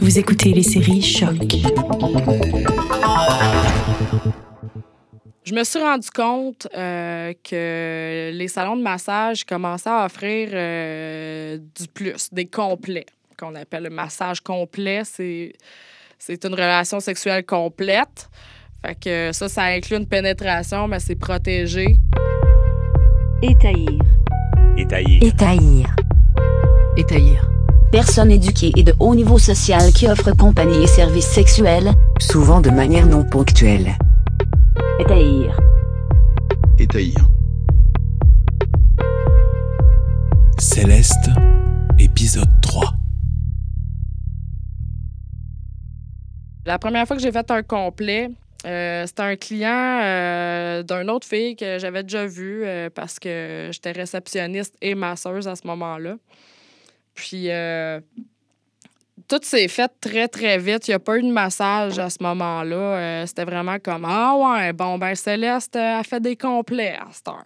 Vous écoutez les séries Choc. Je me suis rendu compte euh, que les salons de massage commençaient à offrir euh, du plus, des complets, qu'on appelle le massage complet. C'est, c'est une relation sexuelle complète. Fait que ça, ça inclut une pénétration, mais c'est protégé. Étaillir. Étaillir. Étaillir. Étaillir. Personne éduquée et de haut niveau social qui offre compagnie et services sexuels. souvent de manière non ponctuelle. Étaillir. Étaillir. Céleste, épisode 3. La première fois que j'ai fait un complet, euh, c'était un client euh, d'une autre fille que j'avais déjà vu euh, parce que j'étais réceptionniste et masseuse à ce moment-là. Puis, euh, tout s'est fait très, très vite. Il n'y a pas eu de massage à ce moment-là. Euh, c'était vraiment comme Ah ouais, bon, ben Céleste euh, a fait des complets à cette heure.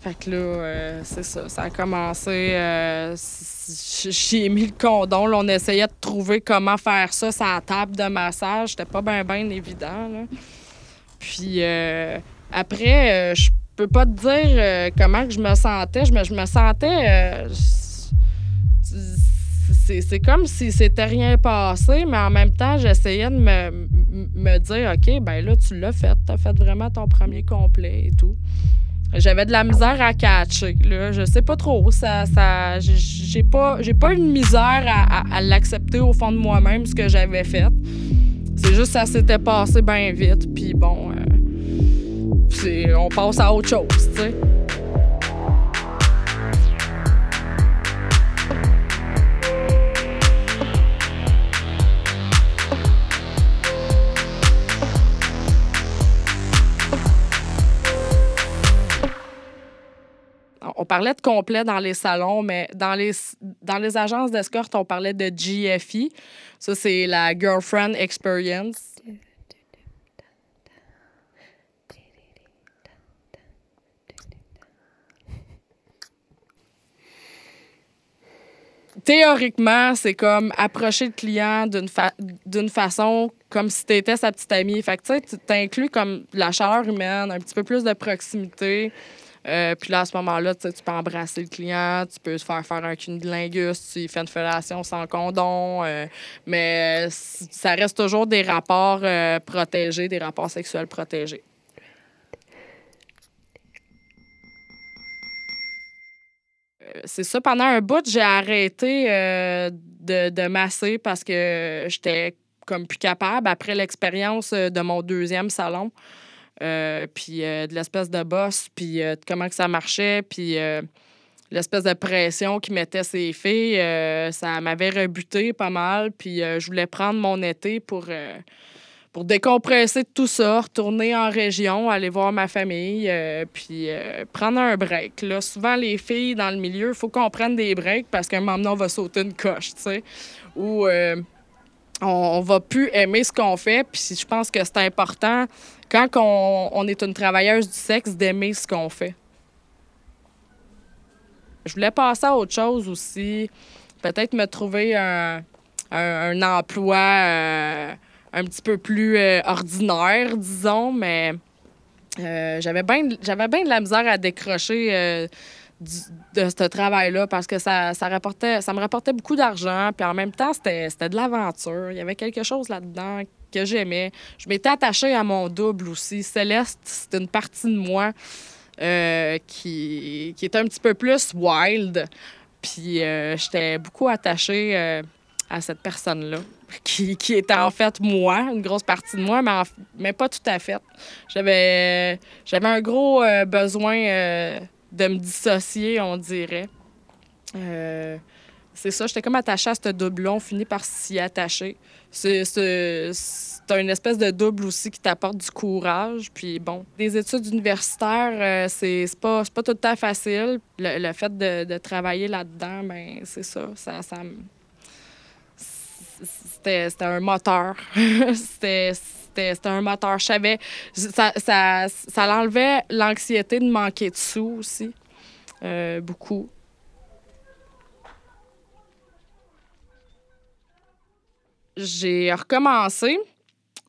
Fait que là, euh, c'est ça. Ça a commencé. euh, J'ai mis le condom. on essayait de trouver comment faire ça sur la table de massage. C'était pas bien, bien évident. Là. Puis euh, après, euh, je peux pas te dire euh, comment que je me sentais. Je me, je me sentais. C'est comme si c'était rien passé, mais en même temps, j'essayais de me, me dire OK, ben là, tu l'as fait. Tu as fait vraiment ton premier complet et tout. J'avais de la misère à catcher. Là. Je sais pas trop. Ça, ça, j'ai- pas, pas eu de misère à, à- l'accepter au fond de moi-même, ce que j'avais fait. C'est juste ça s'était passé bien vite. Puis bon, euh, on passe à autre chose, tu sais. Parlait de complet dans les salons, mais dans les, dans les agences d'escorte, on parlait de GFE. Ça, c'est la Girlfriend Experience. Théoriquement, c'est comme approcher le client d'une fa- façon comme si tu étais sa petite amie. Fait que tu t'inclus comme la chaleur humaine, un petit peu plus de proximité. Euh, puis là, à ce moment-là, tu peux embrasser le client, tu peux se faire faire un cunilingus, tu fais une fellation sans condom, euh, mais euh, ça reste toujours des rapports protégés, des rapports sexuels protégés. C'est ça, pendant un bout, j'ai arrêté de, de masser parce que j'étais comme plus capable après l'expérience de mon deuxième salon. Euh, puis euh, de l'espèce de boss, puis euh, comment que ça marchait, puis euh, l'espèce de pression qui mettait ses filles, ça m'avait rebuté pas mal, puis je voulais prendre mon été pour, pour décompresser tout ça, retourner en région, aller voir ma famille, puis prendre un break. Là, souvent, les filles dans le milieu, il faut qu'on prenne des breaks parce qu'à un moment donné, on va sauter une coche, tu sais, ou on, on va plus aimer ce qu'on fait, puis je pense que c'est important quand on, on est une travailleuse du sexe, d'aimer ce qu'on fait. Je voulais passer à autre chose aussi. Peut-être me trouver un, un- emploi euh, un petit peu plus euh, ordinaire, disons, mais euh, j'avais bien j'avais bien de la misère à décrocher de ce travail-là parce que ça, ça, rapportait, ça me rapportait beaucoup d'argent. Puis en même temps, c'était de l'aventure. Il y avait quelque chose là-dedans que j'aimais. Je m'étais attachée à mon double aussi. Céleste, c'était une partie de moi euh, qui, qui était un petit peu plus wild. Puis euh, j'étais beaucoup attachée euh, à cette personne-là, qui, qui était en fait moi, une grosse partie de moi, mais, en- mais pas tout à fait. J'avais j'avais un gros besoin de me dissocier, on dirait. C'est ça, j'étais comme attachée à ce double-là, on finit par s'y attacher. C'est une espèce de double aussi qui t'apporte du courage. Puis bon, des études universitaires, euh, c'est pas, pas tout le temps facile. Le, le fait de, de travailler là-dedans, ben c'est ça, ça, C'était un moteur. c'était un moteur. Je savais, ça, ça, ça l'enlevait l'anxiété de manquer de sous aussi, euh, beaucoup. J'ai recommencé.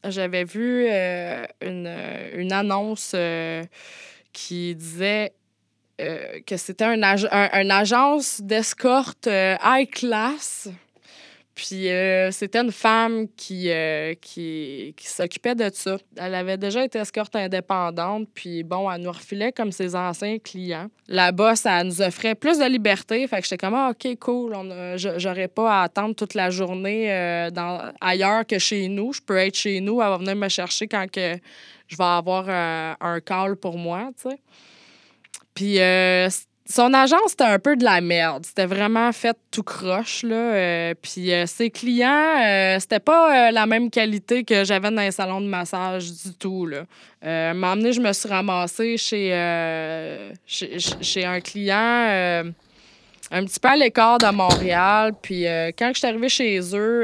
J'avais vu euh, une, une annonce euh, qui disait euh, que c'était un, un- une agence d'escorte high class. Puis euh, c'était une femme qui, euh, qui, qui s'occupait de ça. Elle avait déjà été escorte indépendante, puis bon, elle nous refilait comme ses anciens clients. Là-bas, ça nous offrait plus de liberté. Fait que j'étais comme, ah, OK, cool, j'aurais pas à attendre toute la journée euh, dans, ailleurs que chez nous. Je peux être chez nous, elle va venir me chercher quand que je vais avoir un call pour moi, tu sais. Puis euh, son agence, c'était un peu de la merde. C'était vraiment fait tout croche, là. Euh, puis euh, ses clients, euh, c'était pas la même qualité que j'avais dans les salons de massage du tout, là. Euh, donné, je me suis ramassée chez, chez, chez- un client un petit peu à l'écart de Montréal. Puis quand je suis arrivée chez eux,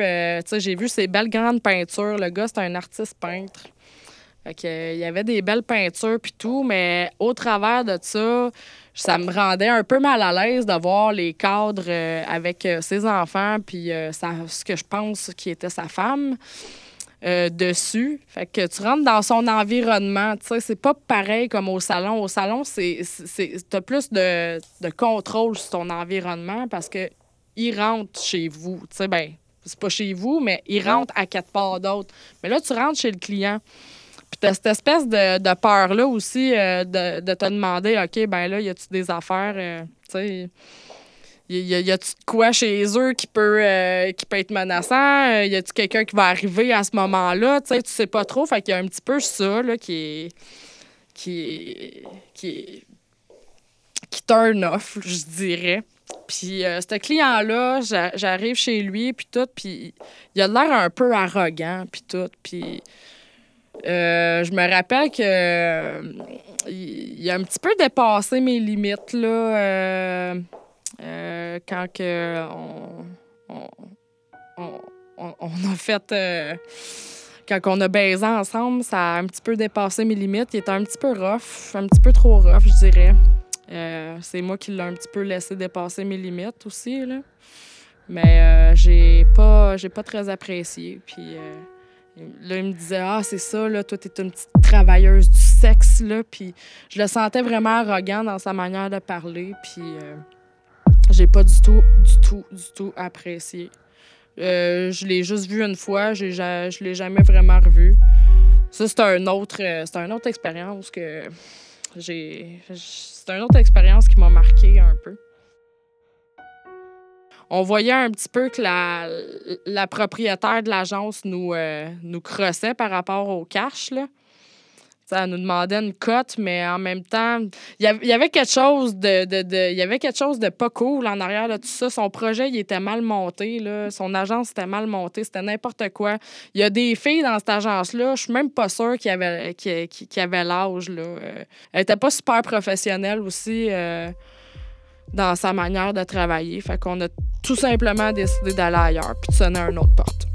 j'ai vu ces belles grandes peintures. Le gars, c'est un artiste peintre. Fait que, euh, il y avait des belles peintures puis tout, mais au travers de ça, ça me rendait un peu mal à l'aise de voir les cadres euh, avec euh, ses enfants puis euh, ce que je pense qui était sa femme dessus. Fait que tu rentres dans son environnement, tu sais, c'est pas pareil comme au salon. Au salon, c'est c'est t'as plus de, de contrôle sur ton environnement parce que il rentre chez vous, tu sais ben c'est pas chez vous, mais il rentre à quatre parts d'autres. Mais là, tu rentres chez le client. Cette espèce de, de peur-là aussi euh, de, de te demander, OK, ben là, y a-tu des affaires, euh, tu sais, y, y, y a-tu de quoi chez eux qui peut, euh, qui peut être menaçant? Y a-tu quelqu'un qui va arriver à ce moment-là? Tu sais, tu sais pas trop. Fait qu'il y a un petit peu ça, là, qui est. qui qui qui turn off, je dirais. Puis euh, ce client-là, j'a- j'arrive chez lui, puis tout, puis il a l'air un peu arrogant, puis tout. Puis euh, je me rappelle que euh, il a un petit peu dépassé mes limites, là, euh, quand que on, on, on- on- a fait... quand on a baisé ensemble, ça a un petit peu dépassé mes limites. Il était un petit peu rough, un petit peu trop rough, je dirais. C'est moi qui l'ai un petit peu laissé dépasser mes limites aussi, là. Mais j'ai pas, pas très apprécié. Puis là, il me disait Ah, c'est ça, là, toi, t'es une petite travailleuse du sexe, là. Puis je le sentais vraiment arrogant dans sa manière de parler. Puis euh, j'ai pas du tout, du tout, du tout apprécié. Euh, je l'ai juste vu une fois, j'ai ja- je l'ai jamais vraiment revu. Ça, c'est un autre, euh, c'est une autre expérience que j'ai. C'est une autre expérience qui m'a marqué un peu. On voyait un petit peu que la, propriétaire de l'agence nous, euh, nous crossait par rapport au cash. Là. Elle nous demandait une cote, mais en même temps, il y avait- quelque chose de, de, pas cool en arrière de tout ça. Son projet, il était mal monté. Là. Son agence était mal montée. C'était n'importe quoi. Il y a des filles dans cette agence-là. Je suis même pas sûre qu'il y avait, l'âge. Elle était pas super professionnelle aussi euh, dans sa manière de travailler. Fait qu'on a tout simplement décidé d'aller ailleurs puis de sonner à une autre porte.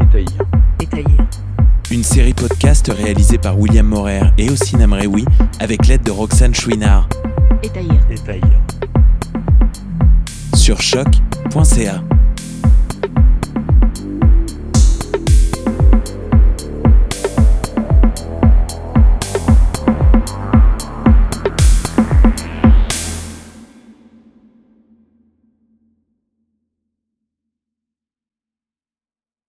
Étaillir. Étaillir. Une série podcast réalisée par William Morer et Ossina Mreoui avec l'aide de Roxane Chouinard Étaillir. Étaillir. sur choc.ca.